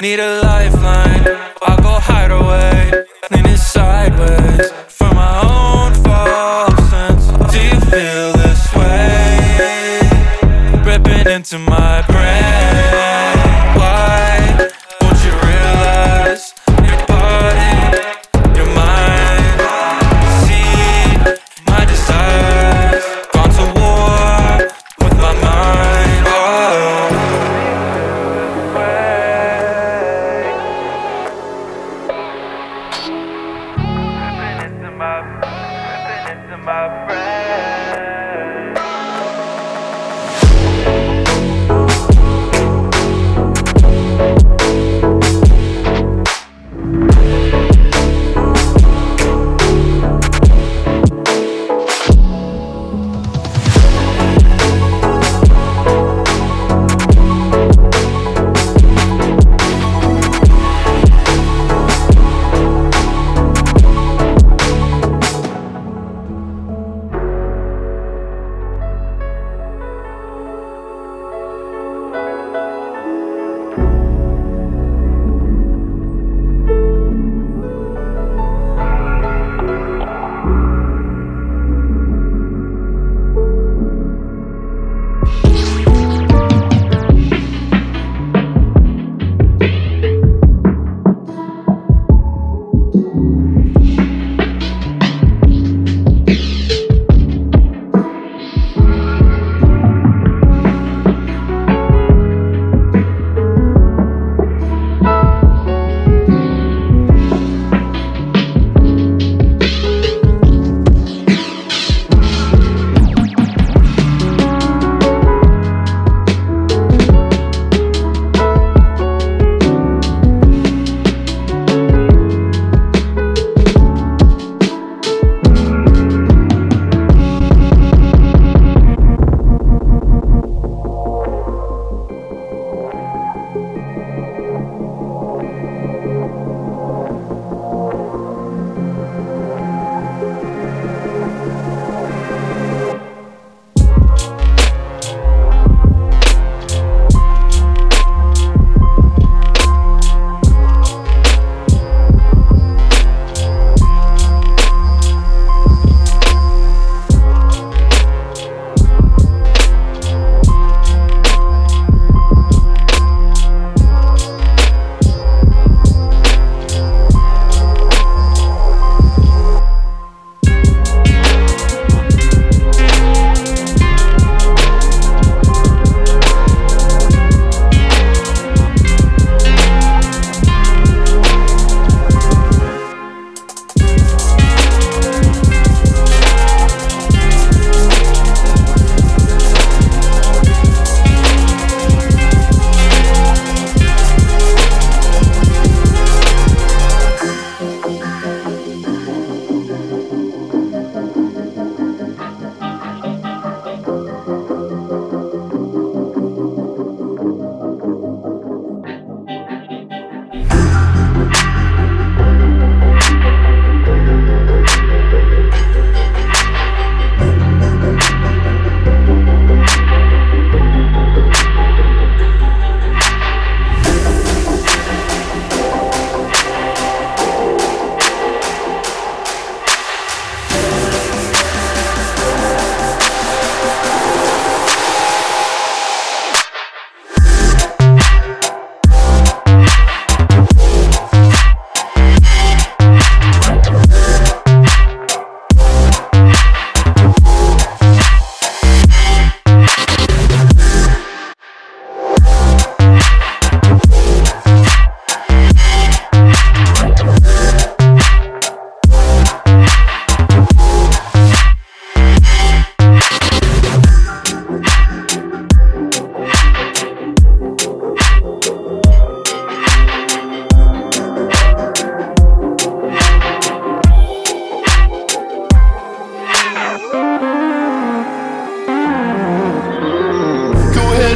Need a lifeline, I'll go hide away. Leaning sideways. my friend.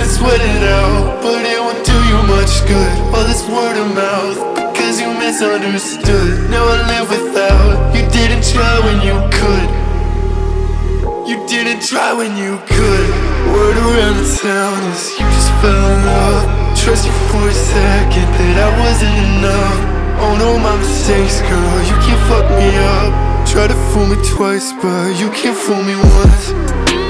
it's it out, but it won't do you much good. All this word of mouth, because you misunderstood. Now I live without. You didn't try when you could. You didn't try when you could. Word around the town is you just fell in love. Trust you for a second that I wasn't enough. Oh no, my mistakes, girl, you can't fuck me up. Try to fool me twice, but you can't fool me once.